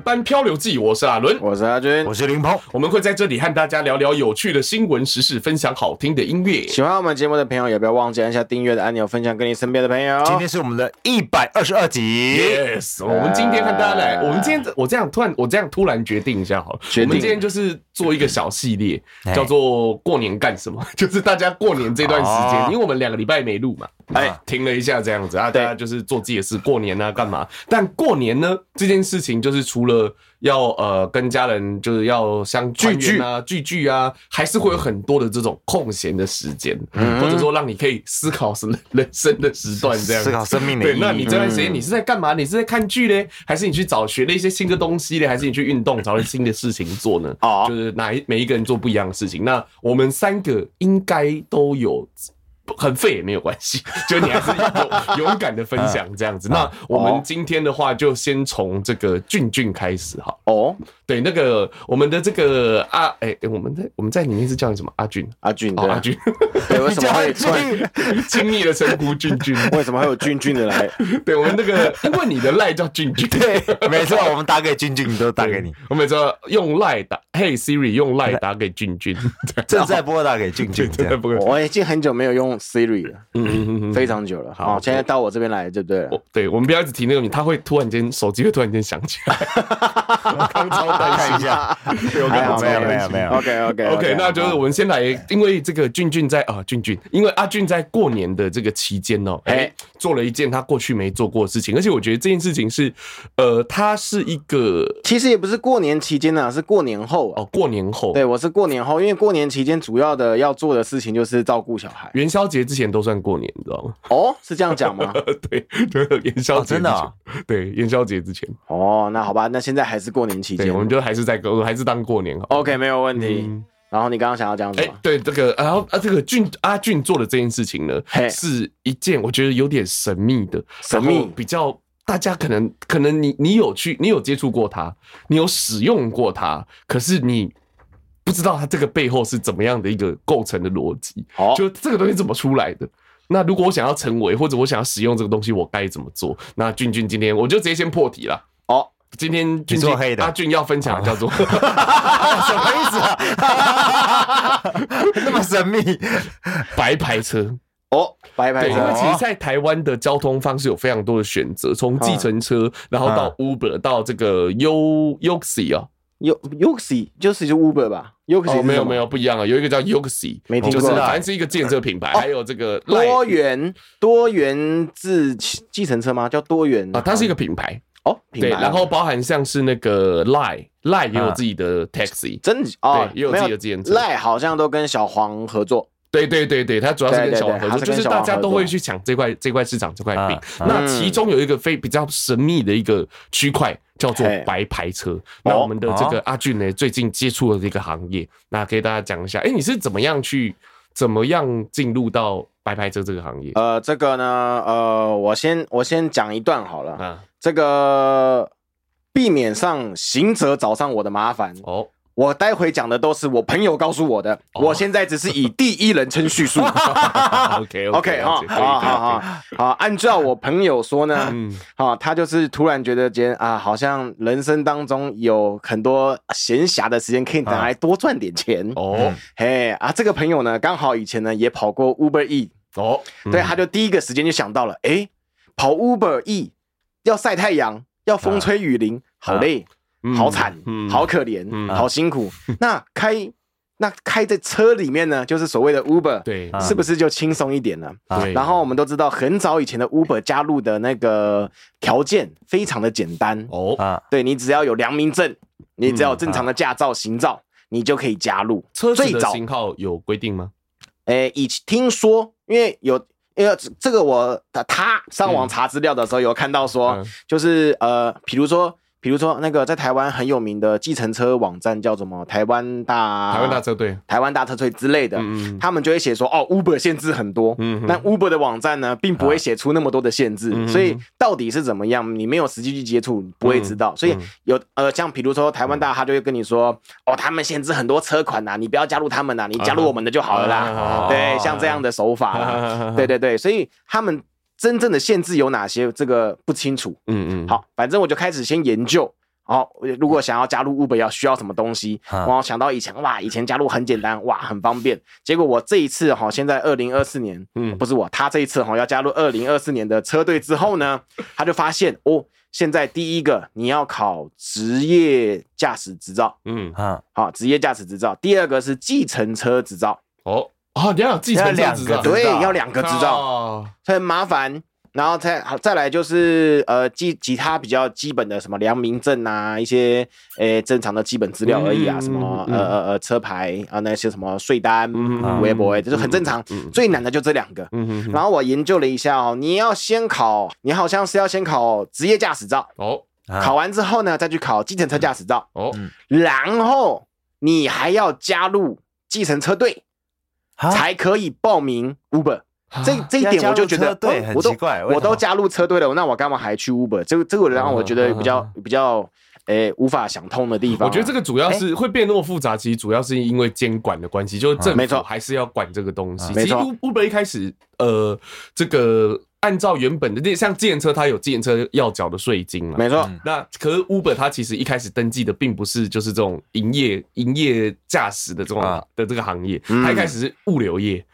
班漂流记，我是阿伦，我是阿军，我是林鹏，我们会在这里和大家聊聊有趣的新闻时事，分享好听的音乐。喜欢我们节目的朋友，也不要忘记按下订阅的按钮，分享给你身边的朋友。今天是我们的一百二十二集，Yes，我们今天和大家来，我们今天我这样突然，我这样突然决定一下好了，我们今天就是做一个小系列，叫做过年干什么？就是大家过年这段时间，因为我们两个礼拜没录嘛，哎，停了一下这样子啊，大家就是做自己的事，过年啊干嘛？但过年呢这件事情，就是除了要呃跟家人就是要相聚聚啊聚聚啊，还是会有很多的这种空闲的时间，嗯或者说让你可以思考生人生的时段这样，思考生命的。对，那你这段时间你是在干嘛？你是在看剧嘞，还是你去找学了一些新的东西嘞，还是你去运动找了新的事情做呢？哦，就是哪一每一个人做不一样的事情。那我们三个应该都有。很废也没有关系，就你还是勇 勇敢的分享这样子。那我们今天的话，就先从这个俊俊开始哈。哦，对，那个我们的这个阿哎，我们在我们在里面是叫你什么？阿俊，阿俊，阿俊。对，为什么会 亲密的称呼俊俊？为什么会有俊俊的来？对，我们那个因为你的赖叫俊俊，对，没错，我们打给俊俊都打给你。我们说用赖打，Hey Siri，用赖打给俊俊，正在拨打给俊俊，正在拨。我已经很久没有用。Siri 了，嗯嗯嗯，非常久了。好，现在到我这边来就对了。对，我们不要一直提那个名，他会突然间手机会突然间响起来。刚超担心一下，没 有没有没有没有。OK OK OK，那就是我们先来，因为这个俊俊在啊，俊俊，因为阿俊在过年的这个期间哦，哎，做了一件他过去没做过的事情，而且我觉得这件事情是，呃，他是一个，其实也不是过年期间呢，是过年后哦，过年后。对，我是过年后，因为过年期间主要的要做的事情就是照顾小孩。元宵节之前都算过年，你知道吗？哦，是这样讲吗？对对，元宵节真的，对元宵节之前。哦，那好吧，那现在还是过年期间，我们就还是在过，还是当过年好。OK，没有问题。然后你刚刚想要讲什么？对这个，然后啊，这个俊阿俊做的这件事情呢，是一件我觉得有点神秘的，神秘比较大家可能可能你你有去，你有接触过它，你有使用过它，可是你。不知道它这个背后是怎么样的一个构成的逻辑，哦，就这个东西怎么出来的？那如果我想要成为，或者我想要使用这个东西，我该怎么做？那俊俊今天我就直接先破题了。哦，今天俊俊阿俊要分享的叫做 什么意思？啊？那么神秘？白牌车。哦，白牌车。因为其实，在台湾的交通方式有非常多的选择，从计程车，然后到 Uber，到这个 U Yoxi 啊。U Yoxi 就是就 Uber 吧，Yoxi 没有没有不一样啊，有一个叫 Yoxi，没听过，就是反正是一个建设品牌，还有这个多元多元自计程车吗？叫多元啊，它是一个品牌哦，对，然后包含像是那个 Line Line 也有自己的 Taxi，真哦，也有自己的自行车，Line 好像都跟小黄合作，对对对对，它主要是跟小黄合作，就是大家都会去抢这块这块市场这块饼，那其中有一个非比较神秘的一个区块。叫做白牌车。那我们的这个阿俊呢，最近接触了这个行业，那给大家讲一下，哎，你是怎么样去，怎么样进入到白牌车这个行业？呃，这个呢，呃，我先我先讲一段好了。嗯，这个避免上行者找上我的麻烦。哦。我待会讲的都是我朋友告诉我的，我现在只是以第一人称叙述。OK OK 好好好好，按照我朋友说呢，好，他就是突然觉得今天啊，好像人生当中有很多闲暇的时间可以拿来多赚点钱。哦。嘿啊，这个朋友呢，刚好以前呢也跑过 Uber E 哦，对，他就第一个时间就想到了，哎，跑 Uber E 要晒太阳，要风吹雨淋，好累。好惨，好可怜，好辛苦。那开那开在车里面呢，就是所谓的 Uber，对，是不是就轻松一点呢？对。然后我们都知道，很早以前的 Uber 加入的那个条件非常的简单哦，啊，对，你只要有良民证，你只要有正常的驾照、行照，你就可以加入。车子的型号有规定吗？诶，以听说，因为有，因为这个我他上网查资料的时候有看到说，就是呃，比如说。比如说，那个在台湾很有名的计程车网站叫什么？台湾大台湾大车队、台湾大车队之类的，嗯、他们就会写说，哦，Uber 限制很多，嗯，但 Uber 的网站呢，并不会写出那么多的限制，嗯、所以到底是怎么样，你没有实际去接触，不会知道。嗯、所以有呃，像比如说台湾大，他就会跟你说，哦，他们限制很多车款呐，你不要加入他们呐，你加入我们的就好了啦。啊、对，像这样的手法对对对，所以他们。真正的限制有哪些？这个不清楚。嗯嗯，好，反正我就开始先研究，好，如果想要加入 Uber 要需要什么东西，我想到以前哇，以前加入很简单哇，很方便。结果我这一次哈，现在二零二四年，嗯，不是我，他这一次哈要加入二零二四年的车队之后呢，他就发现哦，现在第一个你要考职业驾驶执照，嗯啊，好，职业驾驶执照。第二个是计程车执照，哦哦，你要计程车两个，对，要两个执照，很麻烦。然后再好再来就是呃，其其他比较基本的什么良民证啊，一些诶正常的基本资料而已啊，什么呃呃呃车牌啊，那些什么税单、微博，这就很正常。最难的就这两个。然后我研究了一下哦，你要先考，你好像是要先考职业驾驶照哦，考完之后呢，再去考计程车驾驶照哦，然后你还要加入计程车队，才可以报名 Uber。这这一点我就觉得，对，很奇怪，我都加入车队了，那我干嘛还去 Uber？这个这个让我觉得比较比较诶无法想通的地方。我觉得这个主要是会变那么复杂，其实主要是因为监管的关系，就是政府还是要管这个东西。其实 Uber 一开始呃，这个按照原本的，像自行车，它有自行车要缴的税金嘛，没错。那可是 Uber 它其实一开始登记的并不是就是这种营业营业驾驶的这种的这个行业，它一开始是物流业。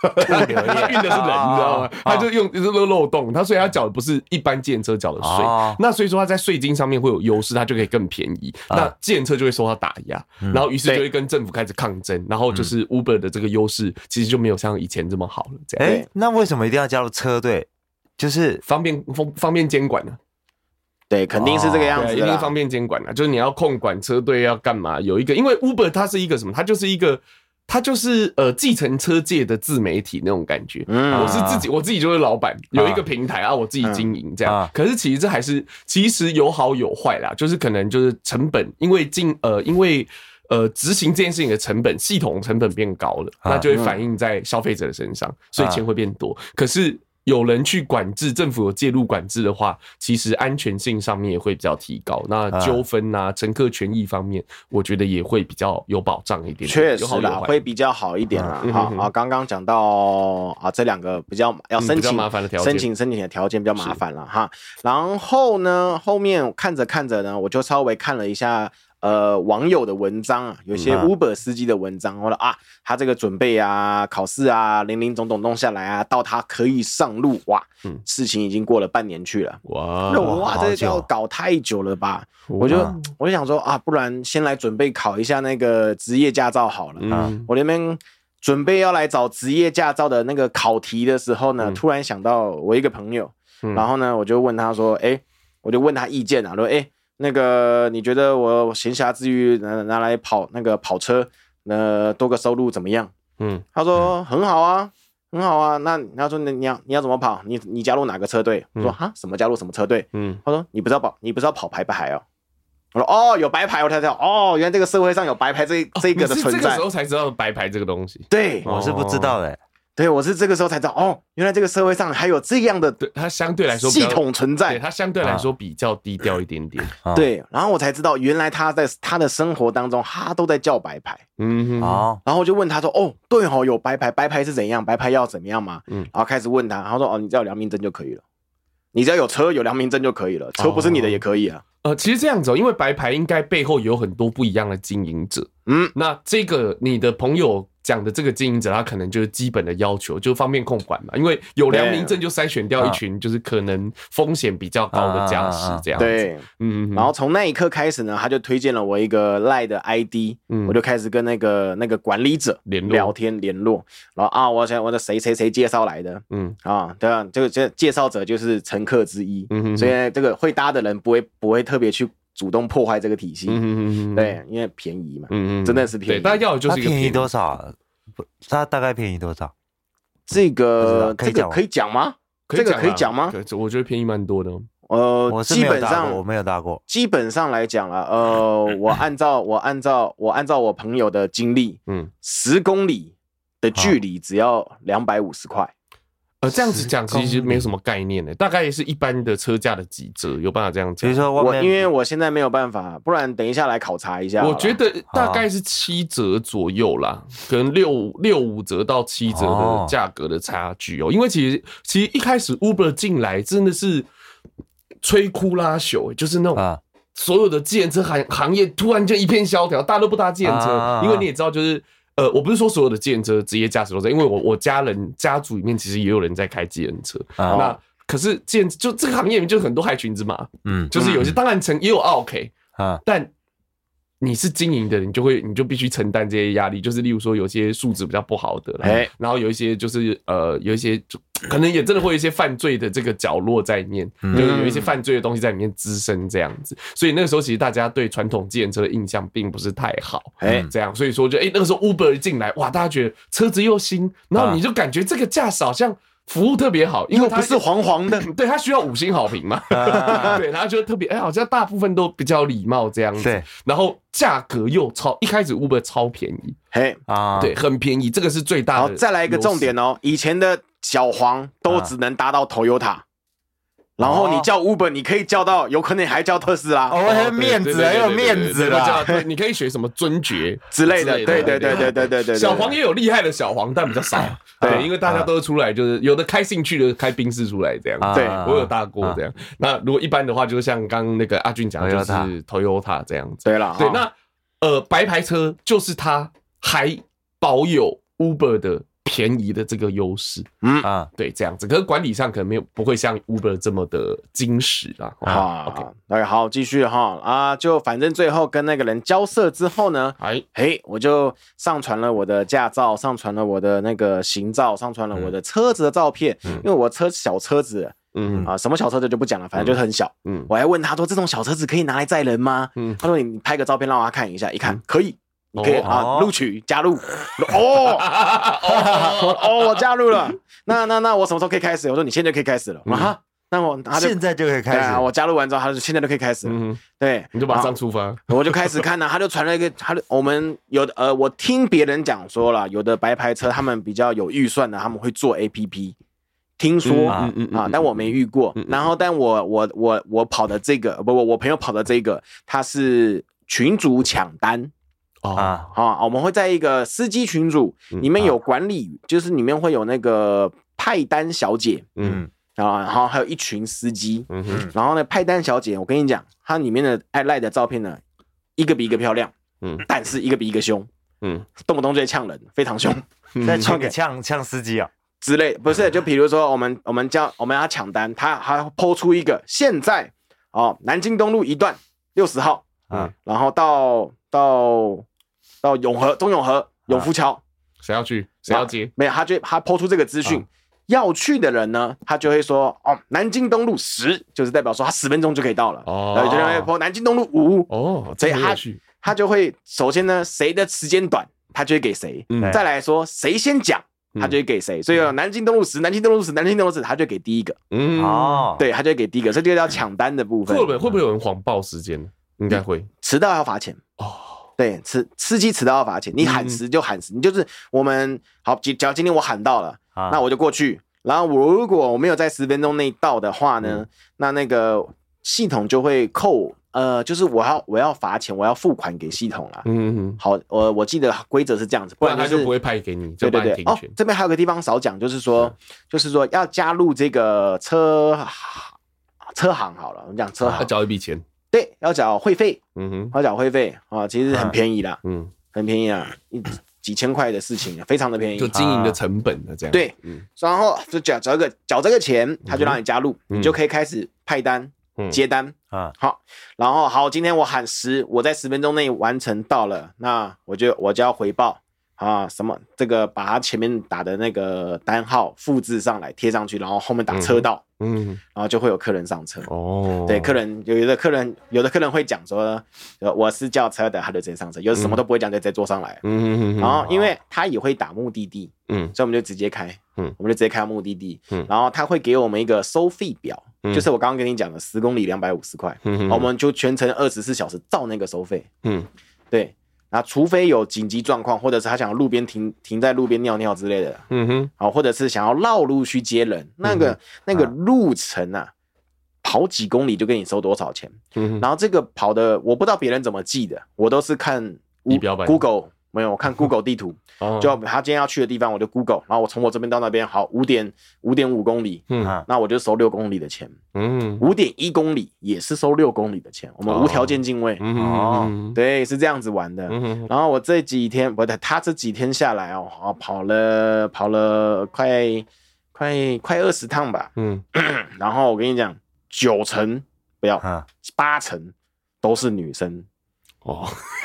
他 运的是人，你知道吗？他就用这个漏洞，他所以他缴的不是一般计程车缴的税，那所以说他在税金上面会有优势，他就可以更便宜。那计程车就会受到打压，然后于是就会跟政府开始抗争，然后就是 Uber 的这个优势其实就没有像以前这么好了。这样，哎，那为什么一定要加入车队？就是方便方方便监管呢？对，肯定是这个样子，一定方便监管啊。就是你要控管车队要干嘛？有一个，因为 Uber 它是一个什么？它就是一个。他就是呃，计程车界的自媒体那种感觉。嗯，我是自己，我自己就是老板，有一个平台啊，我自己经营这样。可是其实这还是其实有好有坏啦，就是可能就是成本，因为进呃，因为呃，执行这件事情的成本，系统成本变高了，那就会反映在消费者的身上，所以钱会变多。可是。有人去管制，政府有介入管制的话，其实安全性上面也会比较提高。那纠纷啊，乘客权益方面，我觉得也会比较有保障一点。确实啦，会比较好一点啦。好啊，刚刚讲到啊，这两个比较要申请麻烦的条件，申请申请的条件比较麻烦了哈。然后呢，后面看着看着呢，我就稍微看了一下。呃，网友的文章啊，有些 Uber 司机的文章，我说啊，他这个准备啊，考试啊，零零总总弄下来啊，到他可以上路哇，事情已经过了半年去了，哇哇，这个要搞太久了吧？我就我就想说啊，不然先来准备考一下那个职业驾照好了。嗯，我那边准备要来找职业驾照的那个考题的时候呢，突然想到我一个朋友，然后呢，我就问他说，哎，我就问他意见啊，说哎。那个，你觉得我闲暇之余拿拿来跑那个跑车，那多个收入怎么样？嗯，他说很好啊，很好啊。那他说你你要你要怎么跑？你你加入哪个车队？我说哈，什么加入什么车队？嗯，他说你不知道跑，你不知道跑白牌哦。我说哦，有白牌，我才知道哦，原来这个社会上有白牌这这个的存在。这个时候才知道白牌这个东西。对，我是不知道的。对，我是这个时候才知道哦，原来这个社会上还有这样的，对，它相对来说系统存在，它相对来说比较低调一点点。对，然后我才知道，原来他在他的生活当中，他都在叫白牌。嗯，好，然后我就问他说：“哦，对哦，有白牌，白牌是怎样？白牌要怎么样嘛？”嗯，然后开始问他，他说：“哦，你只要有良民证就可以了，你只要有车有良民证就可以了，车不是你的也可以啊。”呃，其实这样子哦，因为白牌应该背后有很多不一样的经营者。嗯，那这个你的朋友。讲的这个经营者，他可能就是基本的要求，就方便控管嘛。因为有良民证，就筛选掉一群就是可能风险比较高的驾驶这样子。对，嗯。然后从那一刻开始呢，他就推荐了我一个赖的 ID，我就开始跟那个那个管理者联络聊天联络。然后啊，我想我的谁谁谁介绍来的，嗯啊，对啊，这个这介绍者就是乘客之一，嗯，所以这个会搭的人不会不会特别去。主动破坏这个体系，嗯嗯嗯对，因为便宜嘛，嗯嗯，真的是便宜。大家要的就是一个便宜多少？不，它大概便宜多少？这个这个可以讲吗？这个可以讲吗？我觉得便宜蛮多的。呃，基本上我没有搭过。基本上来讲了，呃，我按照我按照我按照我朋友的经历，嗯，十公里的距离只要两百五十块。呃，这样子讲其实没有什么概念的，大概也是一般的车价的几折，有办法这样讲？比如说我，因为我现在没有办法，不然等一下来考察一下。我觉得大概是七折左右啦，可能六六五折到七折的价格的差距哦。因为其实其实一开始 Uber 进来真的是摧枯拉朽，就是那种所有的计程车行行业突然间一片萧条，大家都不搭计程车，因为你也知道，就是呃，我不是说所有的计程车职业驾驶都在，因为我我家人家族里面其实也有人在开计程车，那可是计程就这个行业里面就很多害群之马，嗯，就是有些当然成也有 OK 啊，但。你是经营的，你就会，你就必须承担这些压力。就是例如说，有些素质比较不好的，哎，然后有一些就是呃，有一些可能也真的会有一些犯罪的这个角落在里面，就是有一些犯罪的东西在里面滋生这样子。所以那个时候，其实大家对传统自行车的印象并不是太好，哎，这样。所以说，就哎，那个时候 Uber 一进来，哇，大家觉得车子又新，然后你就感觉这个驾驶好像。服务特别好，因为它是黄黄的，对，它需要五星好评嘛，对，然后就特别，哎，好像大部分都比较礼貌这样子，对，然后价格又超，一开始 Uber 超便宜，嘿。啊，对，很便宜，这个是最大的。好，再来一个重点哦，以前的小黄都只能搭到 Toyota。然后你叫 Uber，你可以叫到，有可能你还叫特斯拉，哦，面子很有面子的，对，你可以学什么尊爵之类的，对对对对对对对。小黄也有厉害的小黄，但比较少，对，因为大家都出来，就是有的开兴趣的开宾士出来这样，对，我有搭过这样。那如果一般的话，就像刚刚那个阿俊讲的，就是 Toyota 这样子，对了，对，那呃白牌车就是它还保有 Uber 的。便宜的这个优势，嗯。啊，对，这样子，可是管理上可能没有不会像 Uber 这么的精实啦。啊，OK，那好，继续哈。啊，就反正最后跟那个人交涉之后呢，哎。嘿，我就上传了我的驾照，上传了我的那个行照，上传了我的车子的照片，因为我车小车子，嗯。啊，什么小车子就不讲了，反正就是很小，嗯，我还问他说，这种小车子可以拿来载人吗？嗯，他说你拍个照片让他看一下，一看可以。你可以啊，录取加入 哦哦，我加入了。那那那我什么时候可以开始？我说你现在就可以开始了啊。那我现在就可以开始。我加入完之后，他说现在就可以开始。嗯，对，你就马上出发。我就开始看了，他就传了一个，他我们有的呃，我听别人讲说了，有的白牌车他们比较有预算的，他们会做 APP。听说啊，但我没遇过。然后，但我我我我跑的这个，不不，我朋友跑的这个，他是群主抢单。啊，好，我们会在一个司机群组里面有管理，就是里面会有那个派单小姐，嗯，啊，然后还有一群司机，嗯哼，然后呢，派单小姐，我跟你讲，她里面的爱赖的照片呢，一个比一个漂亮，嗯，但是一个比一个凶，嗯，动不动就呛人，非常凶，在呛 呛呛司机啊。之类，不是，就比如说我们我们叫我们要抢单，他还 po 出一个现在哦，南京东路一段六十号，嗯，然后到到。到永和、中永和、永福桥，谁要去？谁要接？没有，他就他抛出这个资讯，要去的人呢，他就会说哦，南京东路十，就是代表说他十分钟就可以到了。哦，然后就会抛南京东路五。哦，所以他他就会首先呢，谁的时间短，他就会给谁。再来说谁先讲，他就会给谁。所以南京东路十，南京东路十，南京东路十，他就给第一个。嗯，哦，对，他就会给第一个。所以这个叫抢单的部分。会不会会不会有人谎报时间？应该会，迟到要罚钱。哦。对，迟司机迟到要罚钱，你喊迟就喊时，你就是我们好，假如今天我喊到了，那我就过去，然后我如果我没有在十分钟内到的话呢，那那个系统就会扣，呃，就是我要我要罚钱，我要付款给系统了。嗯嗯，好，我我记得规则是这样子，不然他就不会派给你。对对对，哦，这边还有个地方少讲，就是说，就是说要加入这个车车行好了，我们讲车行要交一笔钱。对，要缴会费，嗯哼，要缴会费啊，其实很便宜啦，嗯，很便宜啊，一几千块的事情，非常的便宜，就经营的成本的这样，对，嗯，然后就缴缴个缴这个钱，他就让你加入，你就可以开始派单、接单。啊，好，然后好，今天我喊十，我在十分钟内完成到了，那我就我就要回报。啊，什么这个把他前面打的那个单号复制上来贴上去，然后后面打车道，嗯，然后就会有客人上车。哦，对，客人有的客人有的客人会讲说，我是叫车的，他就直接上车，有的什么都不会讲，就直接坐上来。嗯嗯，然后因为他也会打目的地，嗯，所以我们就直接开，嗯，我们就直接开到目的地，嗯，然后他会给我们一个收费表，就是我刚刚跟你讲的十公里两百五十块，嗯，我们就全程二十四小时照那个收费，嗯，对。那除非有紧急状况，或者是他想要路边停停在路边尿尿之类的，嗯哼，好，或者是想要绕路去接人，那个那个路程啊，跑几公里就给你收多少钱，嗯哼，然后这个跑的我不知道别人怎么记的，我都是看 Google 没有，我看 Google 地图，就他今天要去的地方，我就 Google，然后我从我这边到那边，好，五点五点五公里，嗯，那我就收六公里的钱，嗯，五点一公里也是收六公里的钱，我们无条件进位，哦，对，是这样子玩的。然后我这几天不对，他这几天下来哦，跑了跑了快快快二十趟吧，嗯，然后我跟你讲，九成不要，八成都是女生。哦，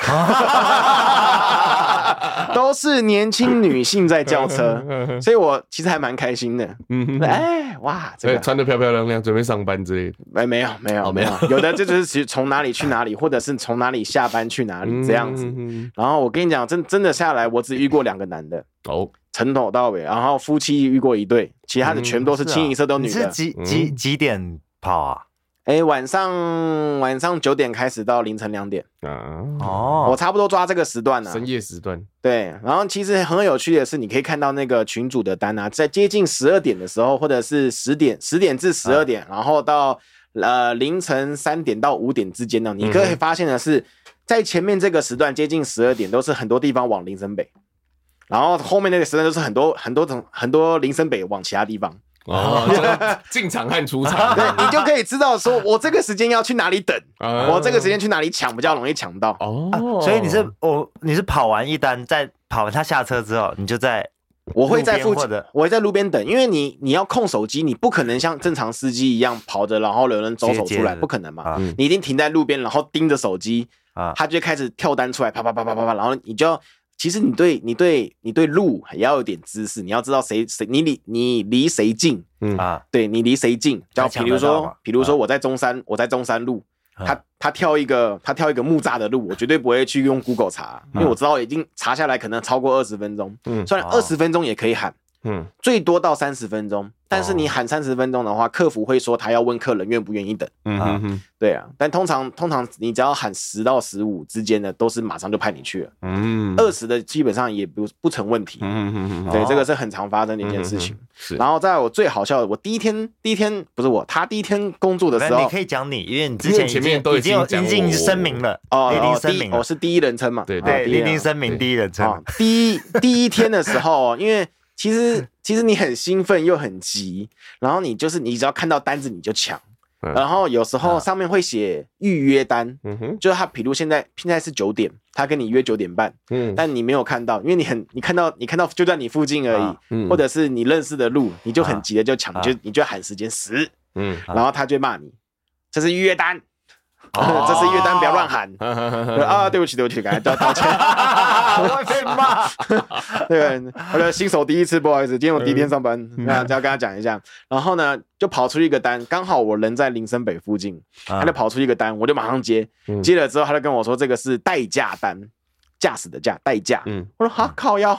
都是年轻女性在叫车，所以我其实还蛮开心的。嗯，哎，哇，这个穿的漂漂亮亮，准备上班之类的。哎，没有，没有，没有，有的就是其实从哪里去哪里，或者是从哪里下班去哪里这样子。然后我跟你讲，真真的下来，我只遇过两个男的哦，从头到尾，然后夫妻遇过一对，其他的全都是清一色都女的。是几几几点跑啊？哎，晚上晚上九点开始到凌晨两点啊，哦，我差不多抓这个时段呢，深夜时段。对，然后其实很有趣的是，你可以看到那个群主的单啊，在接近十二点的时候，或者是十点十点至十二点，然后到呃凌晨三点到五点之间呢，你可以发现的是，在前面这个时段接近十二点，都是很多地方往林森北，然后后面那个时段都是很多很多种很多林森北往其他地方。哦，进场和出场，对，你就可以知道说，我这个时间要去哪里等，我这个时间去哪里抢比较容易抢到。哦，所以你是我，你是跑完一单，再跑完他下车之后，你就在，我会在附近，我会在路边等，因为你你要控手机，你不可能像正常司机一样跑着，然后有人走走出来，不可能嘛。你一定停在路边，然后盯着手机，他就开始跳单出来，啪啪啪啪啪啪，然后你就要。其实你对你对你对路也要有点知识，你要知道谁谁你离你离谁近，嗯。啊，对你离谁近，就比如说比如说我在中山，我在中山路，他他跳一个他跳一个木栅的路，我绝对不会去用 Google 查，因为我知道已经查下来可能超过二十分钟，嗯，虽然二十分钟也可以喊，嗯，最多到三十分钟。但是你喊三十分钟的话，客服会说他要问客人愿不愿意等。嗯哼哼，对啊。但通常通常你只要喊十到十五之间的，都是马上就派你去了。嗯，二十的基本上也不不成问题。嗯哼哼，对，这个是很常发生的一件事情。是。然后在我最好笑的，我第一天第一天不是我，他第一天工作的时候，你可以讲你，因为你之前前面都已经已经声明了哦，已经声明，我是第一人称嘛。对对，已经声明第一人称。第一第一天的时候，因为。其实，其实你很兴奋又很急，然后你就是你只要看到单子你就抢，然后有时候上面会写预约单，嗯哼，就是他，比如现在现在是九点，他跟你约九点半，嗯，但你没有看到，因为你很你看到你看到就在你附近而已，嗯，或者是你认识的路，你就很急的就抢，就你就喊时间十，嗯，然后他就骂你，这是预约单。这是预约单，不要乱喊 啊！对不起，对不起，赶快道道歉。我被骂。对，我的新手第一次，不好意思，今天我第一天上班，那要跟他讲一下。然后呢，就跑出一个单，刚好我人在林森北附近，他就跑出一个单，我就马上接。接了之后，他就跟我说，这个是代驾单，驾驶的驾，代驾。嗯，我说好，靠腰。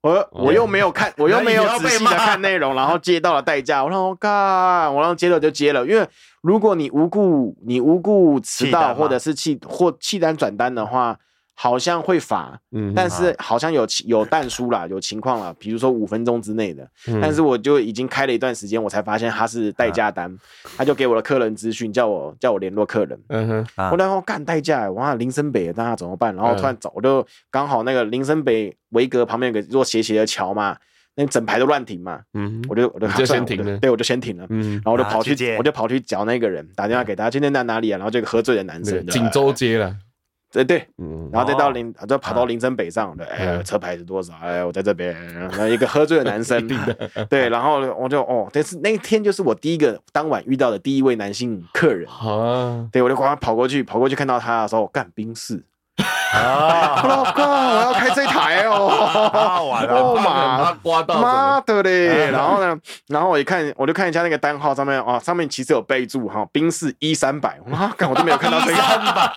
我我又没有看，我又没有仔细的看内容，然后接到了代驾，我说我靠，我让接了就接了，因为如果你无故你无故迟到或者是弃或弃单转单的话。好像会罚，嗯，但是好像有有但书啦，有情况啦，比如说五分钟之内的，但是我就已经开了一段时间，我才发现他是代驾单，他就给我的客人资讯，叫我叫我联络客人，嗯哼，我然后干代驾，哇，林森北，那怎么办？然后突然走，我就刚好那个林森北维格旁边有个座斜斜的桥嘛，那整排都乱停嘛，嗯，我就我就先停了，对，我就先停了，嗯，然后我就跑去我就跑去找那个人，打电话给他，今天在哪里啊？然后这个喝醉的男生，锦州街了。对对，然后再到林，就跑到林森北上，对，哎，车牌是多少？哎，我在这边，然后一个喝醉的男生，对，然后我就哦，但是那一天就是我第一个当晚遇到的第一位男性客人，啊，对，我就赶快跑过去，跑过去看到他的时候，干宾士。啊！老公，我要开这台哦！完了，妈，刮到，妈的嘞！然后呢，然后我一看，我就看一下那个单号上面啊，上面其实有备注哈，冰士 E 三百。哇，干我都没有看到这个。三百，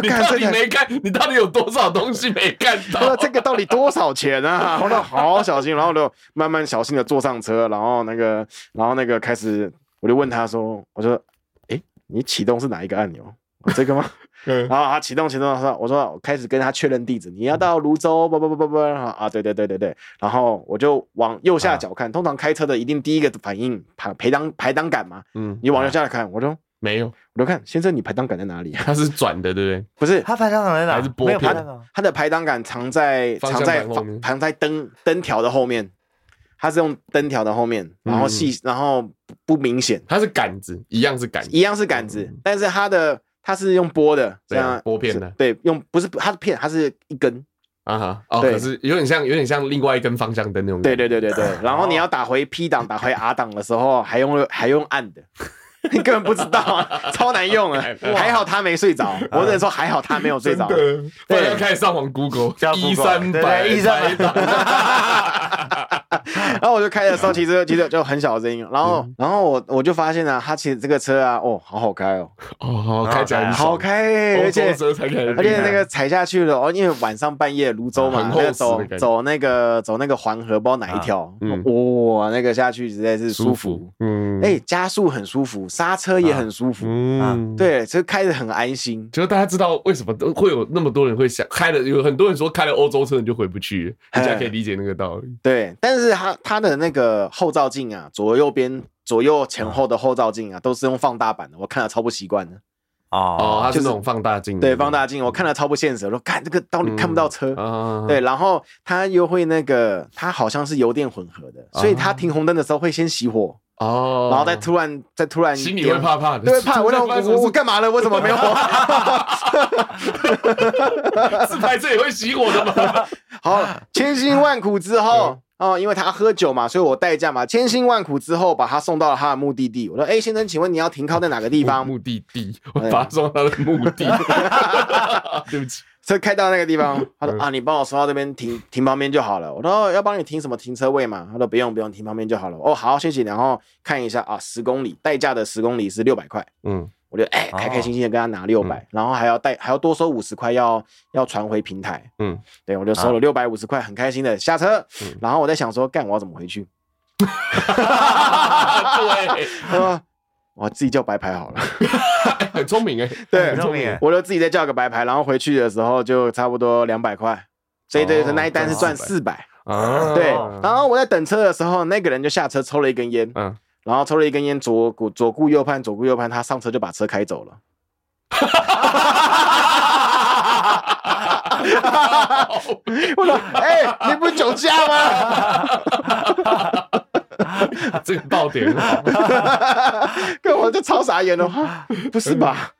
你到底没看？你到底有多少东西没看到？这个到底多少钱啊？我都好小心，然后就慢慢小心的坐上车，然后那个，然后那个开始，我就问他说，我说，哎，你启动是哪一个按钮？这个吗？然后他启动启动的时候，我说我开始跟他确认地址，你要到泸州，不不不不不啊，对对对对对，然后我就往右下角看，通常开车的一定第一个反应排排档排档杆嘛，嗯，你往右下来看，我说没有，我就看先生，你排档杆在哪里？它是转的，对不对？不是，它排档杆在哪？还是拨片？它的排档杆藏在藏在藏在灯灯条的后面。它是用灯条的后面，然后细，然后不明显。它是杆子，一样是杆子，一样是杆子，但是它的它是用拨的，这样拨片的。对，用不是它是片，它是一根啊哈。哦，可是有点像，有点像另外一根方向灯那种。对对对对对。然后你要打回 P 档，打回 R 档的时候，还用还用按的，你根本不知道，超难用啊！还好他没睡着，我只能说还好他没有睡着。对，要开始上网 Google，一三百一三百。然后我就开的时候，其实其实就很小的声音。然后，然后我我就发现啊，他其实这个车啊，哦，好好开哦，哦，开起来好开，而且而且那个踩下去了哦，因为晚上半夜泸州嘛，走走那个走那个黄河，不知道哪一条，哇，那个下去实在是舒服，嗯，哎，加速很舒服，刹车也很舒服，嗯，对，车开得很安心。就是大家知道为什么都会有那么多人会想开了，有很多人说开了欧洲车你就回不去，大家可以理解那个道理。对，但是它。它的那个后照镜啊，左右边、左右前后的后照镜啊，都是用放大版的，我看了超不习惯的。哦，它是那种放大镜。对，放大镜，我看了超不现实。我说，看这个到底看不到车。对，然后它又会那个，它好像是油电混合的，所以它停红灯的时候会先熄火。哦。然后再突然，再突然，心里会怕怕的。对，怕我我我干嘛了？为什么没有火？自拍这也会熄火的吗？好，千辛万苦之后。哦，因为他喝酒嘛，所以我代驾嘛，千辛万苦之后把他送到了他的目的地。我说：“哎，先生，请问你要停靠在哪个地方？”目的地，我把他送到他的目的地。对不起，车开到那个地方，他说：“啊，你帮我送到这边停停旁边就好了。”我说：“要帮你停什么停车位嘛？”他说：“不用不用，停旁边就好了。”哦，好，谢谢。然后看一下啊，十公里代驾的十公里是六百块。嗯。我就哎，开开心心的跟他拿六百，然后还要带还要多收五十块，要要传回平台。嗯，对，我就收了六百五十块，很开心的下车。然后我在想说，干我要怎么回去？对，我自己叫白牌好了。很聪明哎，对，很聪明。我就自己再叫个白牌，然后回去的时候就差不多两百块。所以对，那一单是赚四百。啊，对。然后我在等车的时候，那个人就下车抽了一根烟。嗯。然后抽了一根烟，左顾左顾右盼，左顾右盼，他上车就把车开走了。我说：“哎、欸，你不酒驾吗？” 这个爆点，跟我就超傻眼了。不是吧？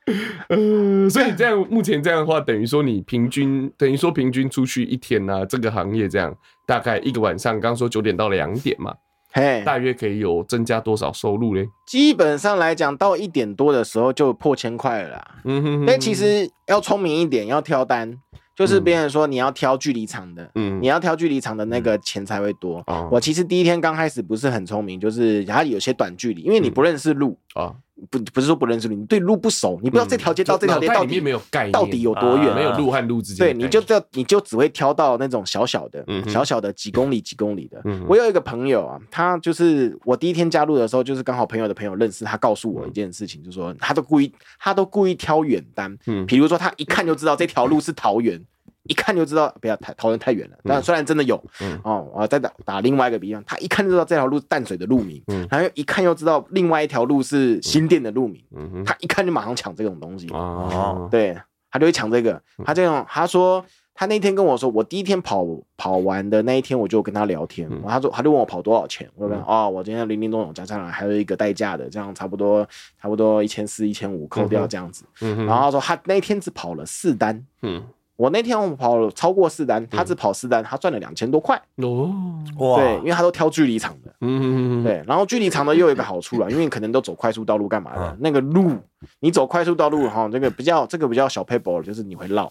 嗯，所以这样目前这样的话，等于说你平均等于说平均出去一天呢、啊，这个行业这样大概一个晚上，刚刚说九点到两点嘛。嘿，大约可以有增加多少收入嘞？基本上来讲，到一点多的时候就破千块了啦。嗯哼，但其实要聪明一点，要挑单，就是别人说你要挑距离长的，嗯，你要挑距离长的那个钱才会多。哦，我其实第一天刚开始不是很聪明，就是它有些短距离，因为你不认识路。啊。不不是说不认识路，你对路不熟，你不知道这条街到这条街到底没有概念，到底有多远，没有路和路之间。对，你就这你就只会挑到那种小小的、小小的几公里、几公里的。我有一个朋友啊，他就是我第一天加入的时候，就是刚好朋友的朋友认识，他告诉我一件事情，就是说他都故意他都故意挑远单，嗯，比如说他一看就知道这条路是桃园。一看就知道，不要太讨论太远了。但虽然真的有，嗯。哦，我再打打另外一个比方，他一看就知道这条路淡水的路名，嗯，然后一看又知道另外一条路是新店的路名，嗯，他一看就马上抢这种东西，哦，对，他就会抢这个。他这样，他说他那天跟我说，我第一天跑跑完的那一天，我就跟他聊天，他说他就问我跑多少钱，我说哦，我今天零零总总加上来还有一个代驾的，这样差不多差不多一千四一千五扣掉这样子，然后他说他那天只跑了四单，嗯。我那天我跑了超过四单，他只跑四单，他赚了两千多块。哦，哇，对，因为他都挑距离长的，嗯嗯对，然后距离长的又有一个好处了，因为你可能都走快速道路干嘛的，那个路你走快速道路哈，这个比较这个比较小 paper 就是你会绕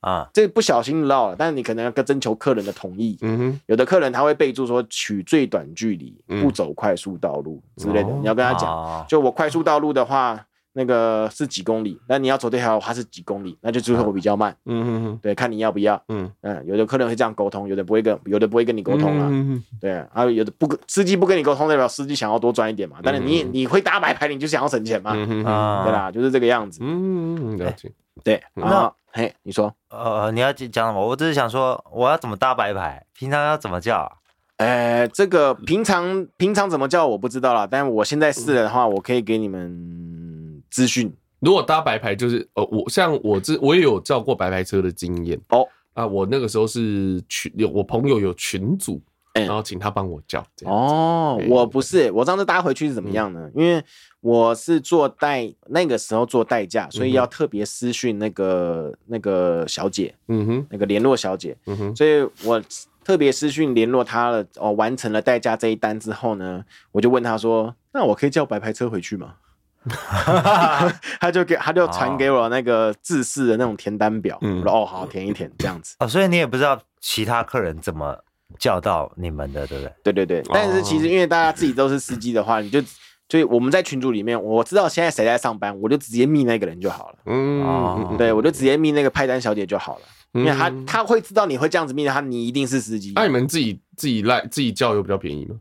啊，这不小心绕了，但是你可能要征求客人的同意，嗯哼，有的客人他会备注说取最短距离，不走快速道路之类的，你要跟他讲，就我快速道路的话。那个是几公里，那你要走这条，它是几公里，那就最后比较慢。嗯嗯嗯，对，看你要不要。嗯嗯，有的客人会这样沟通，有的不会跟，有的不会跟你沟通啊。嗯嗯，对，还有有的不跟司机不跟你沟通，代表司机想要多赚一点嘛。但是你你会搭白牌，你就想要省钱嘛。嗯嗯，对啦，就是这个样子。嗯嗯，了解。对，那嘿，你说，呃，你要讲什么？我只是想说，我要怎么搭白牌？平常要怎么叫？呃，这个平常平常怎么叫我不知道啦。但是我现在试了的话，我可以给你们。资讯。如果搭白牌，就是呃，我像我这我也有叫过白牌车的经验哦。啊，我那个时候是群有我朋友有群组，然后请他帮我叫。哦，我不是，我上次搭回去是怎么样呢？因为我是做代那个时候做代驾，所以要特别私讯那个那个小姐，嗯哼，那个联络小姐，嗯哼，所以我特别私讯联络她了。哦，完成了代驾这一单之后呢，我就问她说：“那我可以叫白牌车回去吗？” 他就给他就传给我那个自式的那种填单表，嗯，我说哦好，填一填这样子。哦，所以你也不知道其他客人怎么叫到你们的，对不对？对对对。但是其实因为大家自己都是司机的话，你就所以我们在群组里面，我知道现在谁在上班，我就直接密那个人就好了。嗯，对，我就直接密那个派单小姐就好了，因为他他会知道你会这样子密他，你一定是司机。那你们自己自己赖自己叫有比较便宜吗？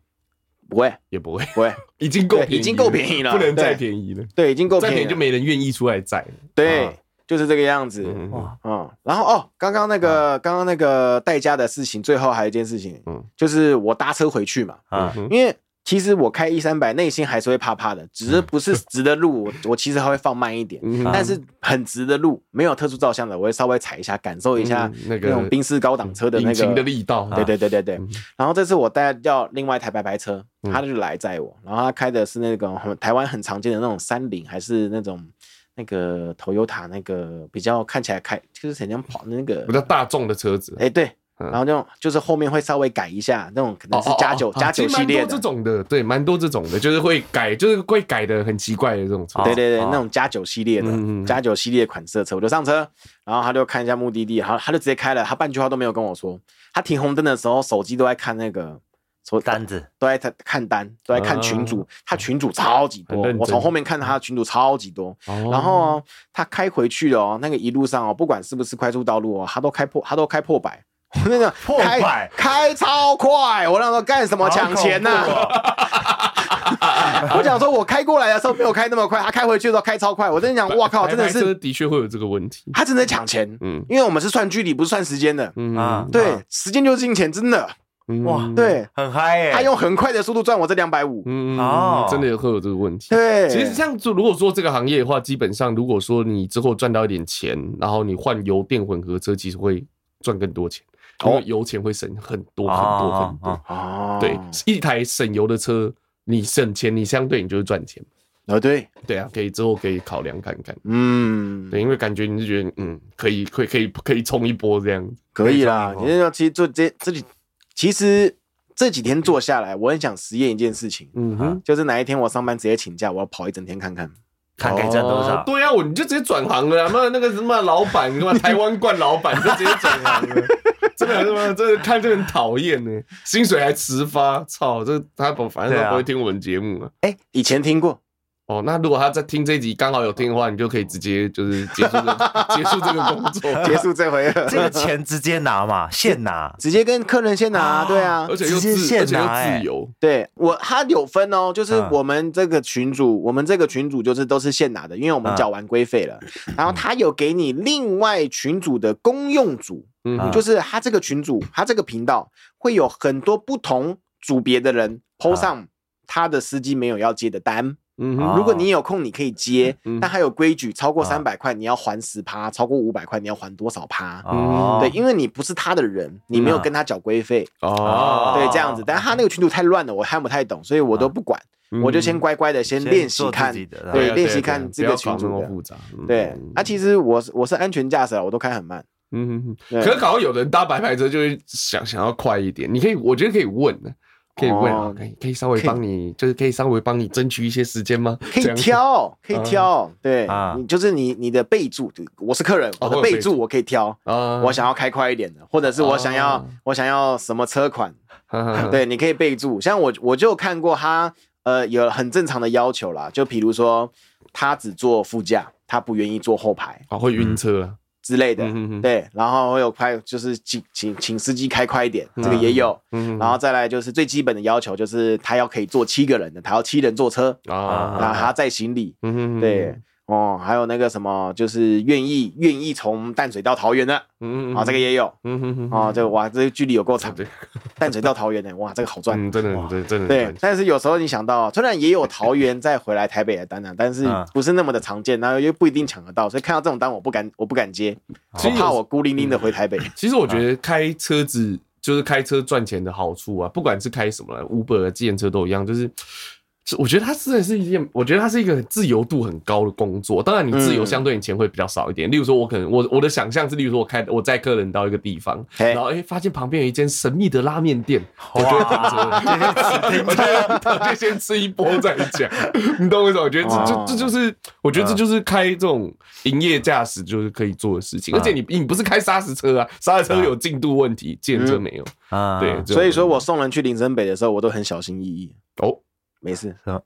不会，也不会，不会，已经够，已经够便宜了，不能再便宜了。对，已经够便宜，就没人愿意出来载。对，就是这个样子。哇，嗯，然后哦，刚刚那个，刚刚那个代驾的事情，最后还有一件事情，嗯，就是我搭车回去嘛，嗯，因为。其实我开 E 三百，内心还是会怕怕的，只是不是直的路，我我其实还会放慢一点。但是很直的路，没有特殊照相的，我会稍微踩一下，感受一下那种宾士高档车的那个引擎的力道。对对对对对。然后这次我带叫另外一台白牌车，他就来载我，然后他开的是那个台湾很常见的那种三菱，还是那种那个 Toyota 那个比较看起来开就是很像跑那个比较大众的车子。哎，对。然后那种就是后面会稍微改一下，那种可能是加九加九系列的，这种的，对，蛮多这种的，就是会改，就是会改的很奇怪的这种车。对对对，那种加九系列的，加九系列款式的车，我就上车，然后他就看一下目的地，然后他就直接开了，他半句话都没有跟我说。他停红灯的时候，手机都在看那个说单子，都在看单，都在看群主，他群主超级多，我从后面看他的群主超级多。然后他开回去了哦，那个一路上哦，不管是不是快速道路哦，他都开破，他都开破百。那个 破百。开超快，我那时候干什么抢钱呢？我讲说，我开过来的时候没有开那么快，他开回去的时候开超快。我跟你讲，哇靠，真的是的确会有这个问题。他真的抢钱，嗯，因为我们是算距离，不是算时间的，嗯啊，对，时间就是金钱，真的，哇，对，很嗨耶，他用很快的速度赚我这两百五，嗯哦，真的会有这个问题。对，其实像做如果说这个行业的话，基本上如果说你之后赚到一点钱，然后你换油电混合车，其实会赚更多钱。因为油钱会省很多很多很多哦，对，一台省油的车，你省钱，你相对你就是赚钱。哦，对，对啊，可以之后可以考量看看。嗯，对，因为感觉你是觉得嗯，可以，可以，可以，可以冲一波这样。可以啦，你要其实做这这里，其实这几天做下来，我很想实验一件事情。嗯哼，就是哪一天我上班直接请假，我要跑一整天看看。看可以赚多少？对啊，我你就直接转行了，那那个什么老板，什么 台湾冠老板，就直接转行了。真的，他妈，真的看就很讨厌呢。薪水还迟发，操！这他不，反正他不会听我们节目啊。哎，以前听过。哦，那如果他在听这一集刚好有听的话，你就可以直接就是结束这 结束这个工作，结束这回。合。这个钱直接拿嘛，现拿，直接跟客人现拿，对啊，而且又自，而且又自由。对我，他有分哦，就是我们这个群组，我们这个群主就是都是现拿的，因为我们缴完规费了。然后他有给你另外群主的公用组，嗯，就是他这个群主，他这个频道会有很多不同组别的人 po 上他的司机没有要接的单。嗯，如果你有空，你可以接，但还有规矩，超过三百块你要还十趴，超过五百块你要还多少趴？哦，对，因为你不是他的人，你没有跟他缴规费。哦，对，这样子，但他那个群主太乱了，我看不太懂，所以我都不管，我就先乖乖的先练习看，对，练习看这个群组的复杂。对，啊，其实我是我是安全驾驶，我都开很慢。嗯，可是搞到有人搭白牌车就会想想要快一点，你可以，我觉得可以问的。可以问啊，可以可以稍微帮你，就是可以稍微帮你争取一些时间吗？可以挑，可以挑，对，你就是你你的备注，我是客人，我的备注。我可以挑，我想要开快一点的，或者是我想要我想要什么车款，对，你可以备注。像我我就看过他，呃，有很正常的要求啦，就比如说他只坐副驾，他不愿意坐后排，啊，会晕车。之类的，对，然后会有快，就是请请请司机开快一点，这个也有，然后再来就是最基本的要求，就是他要可以坐七个人的，他要七人坐车啊，然后还要载行李，对，哦，还有那个什么，就是愿意愿意从淡水到桃园的，嗯嗯，啊，这个也有，嗯哼哼，啊，这个哇，这个距离有够长，淡水到桃园的，哇，这个好赚，嗯，真的，对，真的，对。但是有时候你想到，虽然也有桃园再回来台北的单啊，但是不是那么的常见，然后又不一定抢得到，所以看到这种单，我不敢，我不敢接，我怕我孤零零的回台北。其实我觉得开车子就是开车赚钱的好处啊，不管是开什么，Uber、计程车都一样，就是。我觉得它真的是一件，我觉得它是一个自由度很高的工作。当然，你自由相对你钱会比较少一点。例如说，我可能我我的想象是，例如说我开我载客人到一个地方，然后哎发现旁边有一间神秘的拉面店，我就停车，停车，我就先吃一波再讲。你懂我意思？我觉得这就这就是，我觉得这就是开这种营业驾驶就是可以做的事情。而且你你不是开砂石车啊，砂石车有进度问题，计程车没有啊。对，所以说我送人去林森北的时候，我都很小心翼翼。哦。没事，是吧？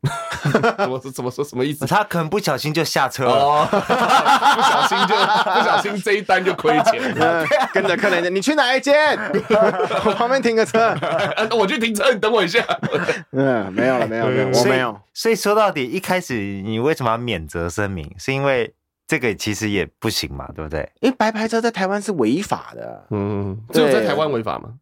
怎么怎么说什么意思？他可能不小心就下车了，不小心就不小心这一单就亏钱了。跟着客人，你去哪一间？我旁边停个车，我去停车，你等我一下。嗯，没有了，没有，没有，我没有。所以说到底，一开始你为什么要免责声明？是因为这个其实也不行嘛，对不对？因为白牌车在台湾是违法的。嗯，只有在台湾违法吗？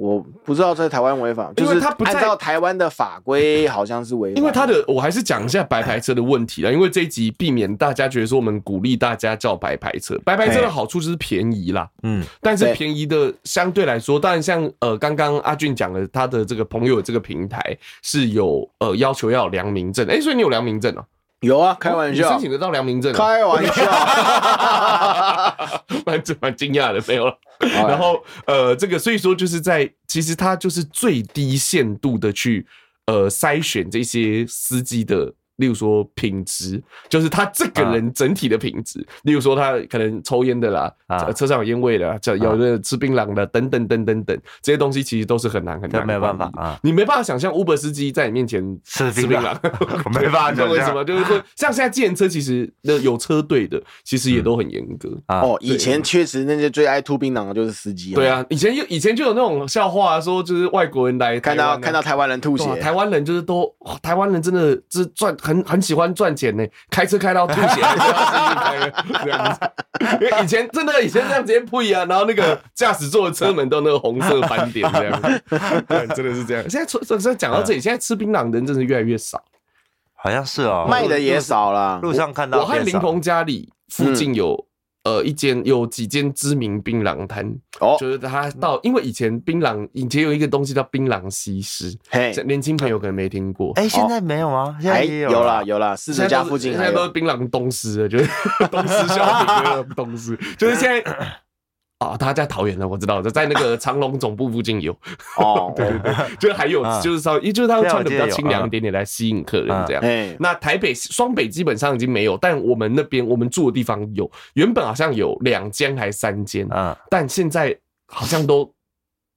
我不知道在台湾违法，就是他不按照台湾的法规，好像是违法。因为他的，我还是讲一下白牌车的问题啦。因为这一集避免大家觉得说我们鼓励大家叫白牌车，白牌车的好处就是便宜啦。嗯，但是便宜的相对来说，当然像呃刚刚阿俊讲的，他的这个朋友这个平台是有呃要求要有良民证，哎，所以你有良民证哦？有啊，开玩笑，申请得到良民证？开玩笑，蛮蛮惊讶的，没有了。然后呃，这个所以说就是在其实它就是最低限度的去呃筛选这些司机的。例如说品质，就是他这个人整体的品质。例如说他可能抽烟的啦，车上有烟味的，叫有的吃槟榔的，等等等等等，这些东西其实都是很难很难。没有办法啊，你没办法想象 Uber 司机在你面前吃槟榔，没办法。为什么？就是说，像现在计程车其实那有车队的，其实也都很严格。哦，以前确实那些最爱吐槟榔的就是司机。对啊，以前有以前就有那种笑话说，就是外国人来看到看到台湾人吐血，台湾人就是都台湾人真的是赚很很喜欢赚。钱呢，开车开到吐血，这样子。因为以前真的以前这样直接呸啊，然后那个驾驶座的车门都那个红色斑点，这样子，真的是这样。现在说说讲到这里，现在吃槟榔的人真的越来越少，好像是哦，卖的也少了。路上看到，我和林鹏家里附近有。呃，一间有几间知名槟榔摊，哦，就是他到，因为以前槟榔以前有一个东西叫槟榔西施，嘿，年轻朋友可能没听过，哎，现在没有吗？现在也有，有啦有啦，四十家附近现在都是槟榔东施了，就是 东施效颦的东施，就是现在。啊，他在桃园的，我知道，在那个长隆总部附近有。哦，对对对，就还有就是稍微，就是他会穿的比较清凉一点点来吸引客人这样。那台北双北基本上已经没有，但我们那边我们住的地方有，原本好像有两间还三间，但现在好像都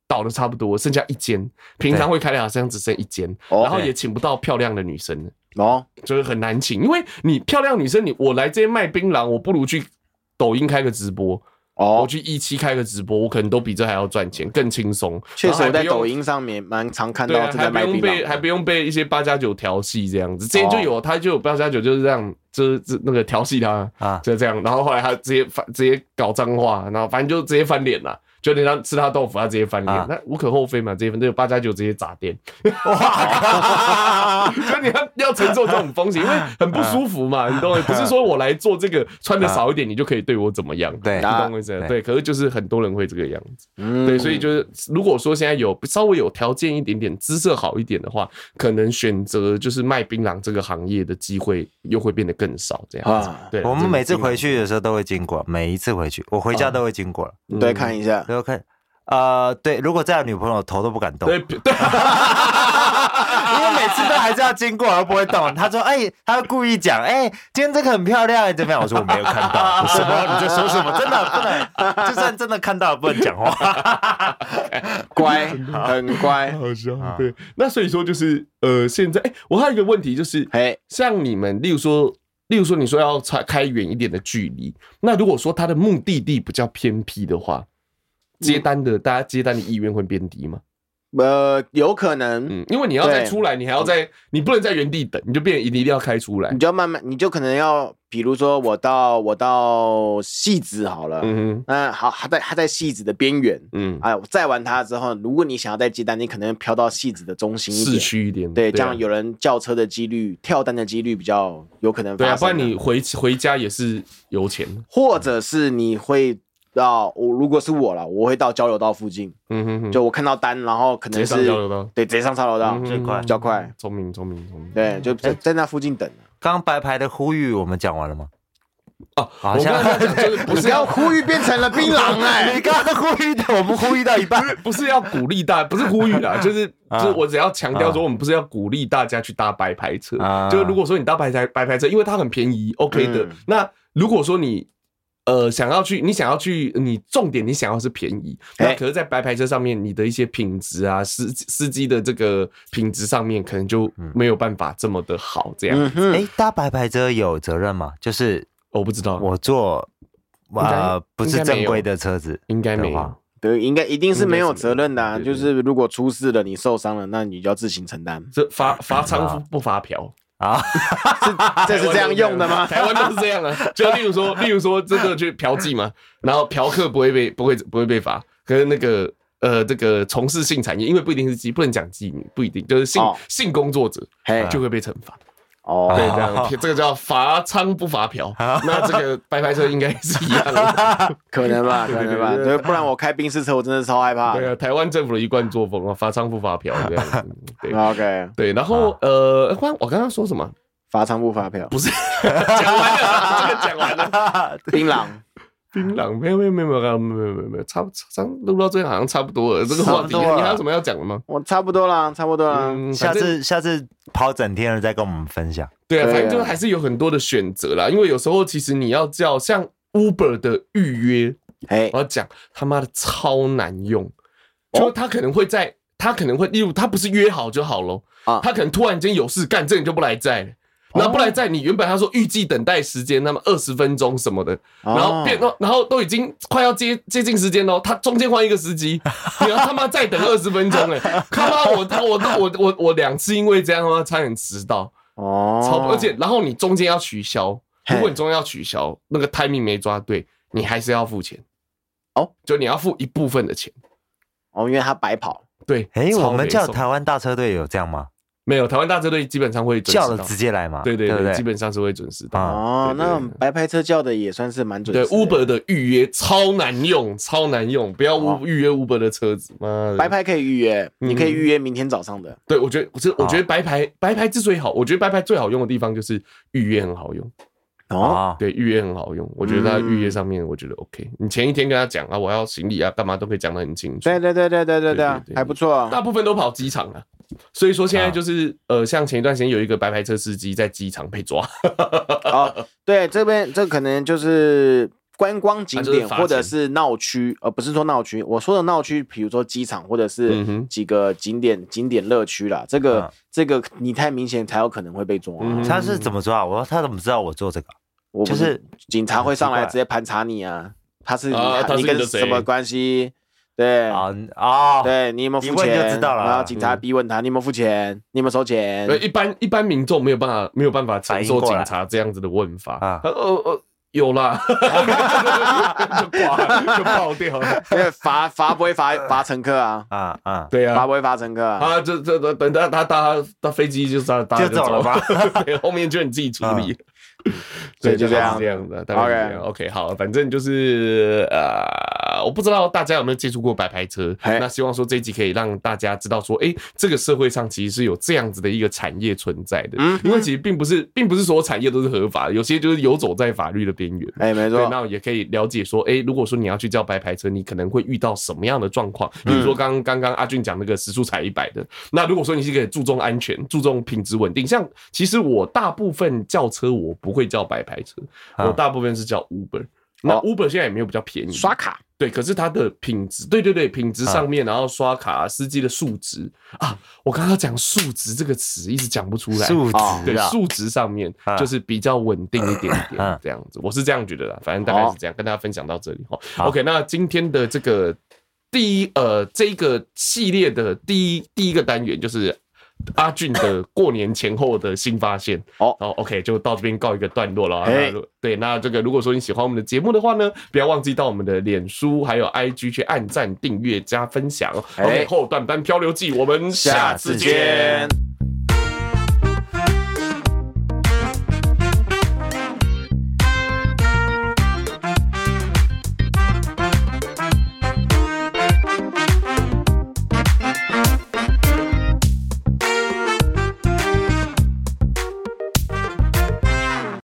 倒的差不多，剩下一间。平常会开的好像只剩一间，然后也请不到漂亮的女生了哦，就是很难请，因为你漂亮女生，你我来这边卖槟榔，我不如去抖音开个直播。哦，我去一期开个直播，我可能都比这还要赚钱，更轻松。确实，我在抖音上面蛮常看到这个卖槟榔，还不用被还不用被一些八加九调戏这样子。之前就有，他就有八加九就是这样，就是那个调戏他啊，就这样。然后后来他直接翻，直接搞脏话，然后反正就直接翻脸了。就你让吃他豆腐，他直接翻脸，啊、那无可厚非嘛。这一份这个八加九直接砸店，哇！所以 你要要承受这种风险，因为很不舒服嘛，你懂吗？不是说我来做这个穿的少一点，你就可以对我怎么样？对，你懂我意思？对，可是就是很多人会这个样子，嗯、对，所以就是如果说现在有稍微有条件一点点，姿色好一点的话，可能选择就是卖槟榔这个行业的机会又会变得更少，这样子。对，我们每次回去的时候都会经过，每一次回去，我回家都会经过，对，看一下。OK，呃，对，如果再有女朋友，头都不敢动。对，对，因为每次都还是要经过，而不会动。他说：“哎，他会故意讲，哎，今天这个很漂亮，怎么样？”我说：“我没有看到。”什么？你在说什么？真的不能，就算真的看到，不能讲话。乖，很乖，好笑。对，那所以说就是，呃，现在，哎，我还有一个问题就是，哎，像你们，例如说，例如说，你说要开开远一点的距离，那如果说他的目的地比较偏僻的话。接单的，大家接单的意愿会变低吗？呃，有可能，嗯，因为你要再出来，你还要在，你不能在原地等，你就变成你一定要开出来，你就要慢慢，你就可能要，比如说我到我到戏子好了，嗯哼，那好，他在他在戏子的边缘，嗯，哎，我载完他之后，如果你想要再接单，你可能飘到戏子的中心一点，市区一点，对，这样有人叫车的几率，跳单的几率比较有可能对啊，不然你回回家也是油钱，或者是你会。到我如果是我了，我会到交流道附近。嗯哼哼，就我看到单，然后可能是直接上交流道，对，直接上交流道最快，比较快。聪明，聪明，聪明。对，就在在那附近等。刚白牌的呼吁我们讲完了吗？哦，好像不是要呼吁变成了槟榔 哎！你刚刚呼吁的，我们呼吁到一半，不是要鼓励大，不是呼吁啦，就是 就是我只要强调说，我们不是要鼓励大家去搭白牌车。就如果说你搭白牌白牌车，因为它很便宜，OK 的。那如果说你。呃，想要去，你想要去，你重点你想要是便宜，那可是，在白牌车上面，你的一些品质啊，司司机的这个品质上面，可能就没有办法这么的好，这样。哎，搭白牌车有责任吗？就是我不知道，我坐啊不是正规的车子，应该没有，对，应该一定是没有责任的啊。就是如果出事了，你受伤了，那你就要自行承担。这罚罚仓不罚嫖。啊，是这是这样用的吗？台湾都是这样啊，就例如说，例如说，真的去嫖妓嘛，然后嫖客不会被不会不会被罚，可是那个呃，这个从事性产业，因为不一定是妓，不能讲妓女，不一定就是性性工作者，就会被惩罚。哦，对，这样，这个叫罚娼不罚嫖。那这个白牌车应该是一样的，可能吧，可能吧。对，不然我开宾士车，我真的超害怕。对啊，台湾政府的一贯作风啊，罚娼不罚嫖这样子。对，OK。对，然后呃，我刚刚说什么？罚娼不罚嫖？不是，讲完了，这个讲完了。槟榔。槟榔没有没有没有没有没有没有没有差不差录到这好像差不多了。这个话题你还有什么要讲的吗？我差不多了，差不多了。下次下次跑整天了再跟我们分享。对啊，反正就还是有很多的选择啦。因为有时候其实你要叫像 Uber 的预约，哎，我要讲他妈的超难用，就他可能会在他可能会例如他不是约好就好咯，啊，他可能突然间有事干，这你就不来载。然后不来在你，原本他说预计等待时间那么二十分钟什么的，然后变，然后都已经快要接接近时间喽，他中间换一个司机，你要他妈再等二十分钟 哎，他妈我我我我我两次因为这样的话差点迟到。哦，超而且然后你中间要取消，如果你中间要取消，那个 timing 没抓对，你还是要付钱。哦，就你要付一部分的钱。哦，因为他白跑。对，哎，我们叫台湾大车队有这样吗？没有，台湾大车队基本上会叫了直接来嘛？对对对，基本上是会准时到。哦，那白牌车叫的也算是蛮准时。对，Uber 的预约超难用，超难用，不要预约 Uber 的车子。妈，白牌可以预约，你可以预约明天早上的。对，我觉得，我是我觉得白牌白牌之所以好，我觉得白牌最好用的地方就是预约很好用。哦，对，预约很好用，我觉得在预约上面，我觉得 OK。你前一天跟他讲啊，我要行李啊，干嘛都可以讲得很清楚。对对对对对对对，还不错。大部分都跑机场啊。所以说现在就是呃，像前一段时间有一个白牌车司机在机场被抓。哦，对，这边这可能就是观光景点或者是闹区，而不是说闹区。我说的闹区，比如说机场或者是几个景点景点乐区啦。这个这个你太明显才有可能会被抓。他是怎么抓？我说他怎么知道我做这个？我就是警察会上来直接盘查你啊。他是你你跟什么关系？对啊啊，对你有没有付钱就知道了。然后警察逼问他，你有没有付钱？你有没有收钱？对，一般一般民众没有办法没有办法承受警察这样子的问法啊。呃呃，有啦，就挂就爆掉了。因为罚罚不会罚罚乘客啊啊啊，对啊，罚不会罚乘客啊。这这等等他他搭搭飞机就搭搭就走了吧，后面就你自己处理。对，就这样这样的，大概这样。OK，好，反正就是呃，我不知道大家有没有接触过白牌车，那希望说这一集可以让大家知道说，哎，这个社会上其实是有这样子的一个产业存在的。嗯，因为其实并不是，并不是所有产业都是合法的，有些就是游走在法律的边缘。哎，没错。对，那也可以了解说，哎，如果说你要去叫白牌车，你可能会遇到什么样的状况？比如说刚刚刚阿俊讲那个时速踩一百的，那如果说你是一个注重安全、注重品质稳定，像其实我大部分轿车我不会叫白牌车，我大部分是叫 Uber。那 Uber 现在也没有比较便宜，刷卡。对，可是它的品质，对对对，品质上面，然后刷卡，司机的素质啊，我刚刚讲素质这个词一直讲不出来。素质对，素质上面就是比较稳定一点点这样子，我是这样觉得的。反正大概是这样，跟大家分享到这里哈。OK，那今天的这个。第一呃这个系列的第一第一个单元就是。阿俊的过年前后的新发现哦，好，OK，就到这边告一个段落了。对，那这个如果说你喜欢我们的节目的话呢，不要忘记到我们的脸书还有 IG 去按赞、订阅、加分享。OK，后段班漂流记，我们下次见。